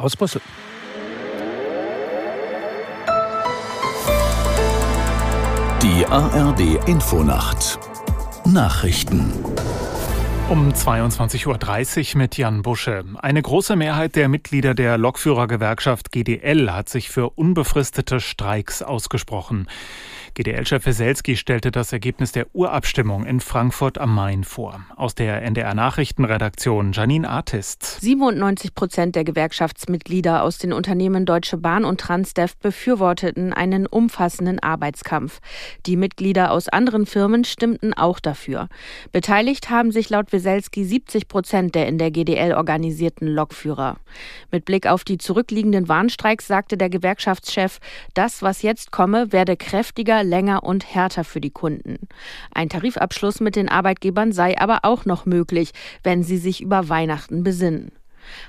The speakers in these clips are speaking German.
aus Brüssel. Die ARD Infonacht Nachrichten um 22.30 Uhr mit Jan Busche. Eine große Mehrheit der Mitglieder der Lokführergewerkschaft GDL hat sich für unbefristete Streiks ausgesprochen. GDL-Chef Weselski stellte das Ergebnis der Urabstimmung in Frankfurt am Main vor. Aus der NDR Nachrichtenredaktion Janine Artist. 97 Prozent der Gewerkschaftsmitglieder aus den Unternehmen Deutsche Bahn und Transdev befürworteten einen umfassenden Arbeitskampf. Die Mitglieder aus anderen Firmen stimmten auch dafür. Beteiligt haben sich laut Weselski 70 Prozent der in der GDL organisierten Lokführer. Mit Blick auf die zurückliegenden Warnstreiks sagte der Gewerkschaftschef, das, was jetzt komme, werde kräftiger länger und härter für die Kunden. Ein Tarifabschluss mit den Arbeitgebern sei aber auch noch möglich, wenn sie sich über Weihnachten besinnen.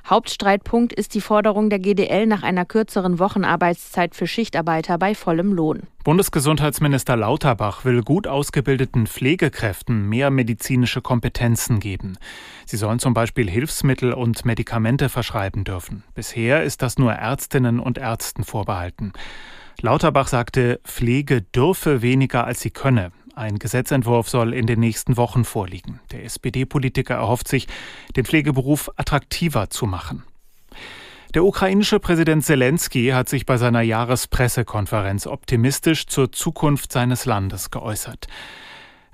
Hauptstreitpunkt ist die Forderung der GDL nach einer kürzeren Wochenarbeitszeit für Schichtarbeiter bei vollem Lohn. Bundesgesundheitsminister Lauterbach will gut ausgebildeten Pflegekräften mehr medizinische Kompetenzen geben. Sie sollen zum Beispiel Hilfsmittel und Medikamente verschreiben dürfen. Bisher ist das nur Ärztinnen und Ärzten vorbehalten. Lauterbach sagte, Pflege dürfe weniger als sie könne. Ein Gesetzentwurf soll in den nächsten Wochen vorliegen. Der SPD-Politiker erhofft sich, den Pflegeberuf attraktiver zu machen. Der ukrainische Präsident Zelensky hat sich bei seiner Jahrespressekonferenz optimistisch zur Zukunft seines Landes geäußert.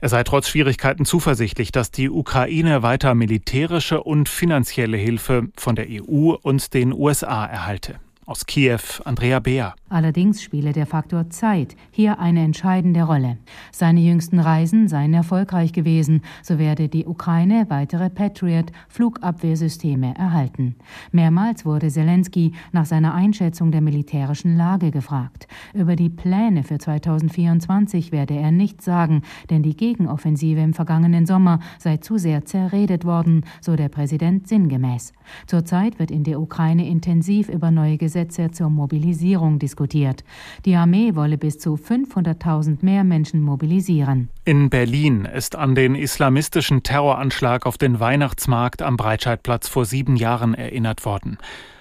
Er sei trotz Schwierigkeiten zuversichtlich, dass die Ukraine weiter militärische und finanzielle Hilfe von der EU und den USA erhalte. Aus Kiew, Andrea Beer. Allerdings spiele der Faktor Zeit hier eine entscheidende Rolle. Seine jüngsten Reisen seien erfolgreich gewesen, so werde die Ukraine weitere Patriot-Flugabwehrsysteme erhalten. Mehrmals wurde Zelensky nach seiner Einschätzung der militärischen Lage gefragt. Über die Pläne für 2024 werde er nichts sagen, denn die Gegenoffensive im vergangenen Sommer sei zu sehr zerredet worden, so der Präsident sinngemäß. Zurzeit wird in der Ukraine intensiv über neue Gesetze Gesetze zur Mobilisierung diskutiert. Die Armee wolle bis zu 500.000 mehr Menschen mobilisieren. In Berlin ist an den islamistischen Terroranschlag auf den Weihnachtsmarkt am Breitscheidplatz vor sieben Jahren erinnert worden.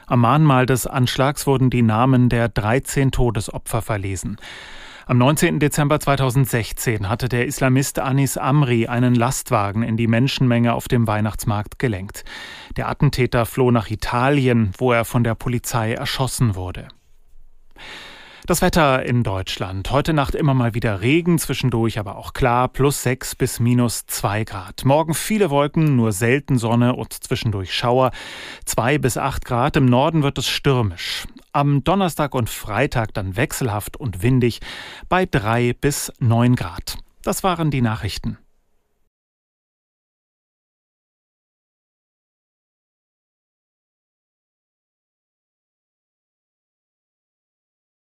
Am Mahnmal des Anschlags wurden die Namen der 13 Todesopfer verlesen. Am 19. Dezember 2016 hatte der Islamist Anis Amri einen Lastwagen in die Menschenmenge auf dem Weihnachtsmarkt gelenkt. Der Attentäter floh nach Italien, wo er von der Polizei erschossen wurde. Das Wetter in Deutschland. Heute Nacht immer mal wieder Regen, zwischendurch aber auch klar, plus 6 bis minus 2 Grad. Morgen viele Wolken, nur selten Sonne und zwischendurch Schauer. 2 bis 8 Grad. Im Norden wird es stürmisch. Am Donnerstag und Freitag dann wechselhaft und windig bei 3 bis 9 Grad. Das waren die Nachrichten.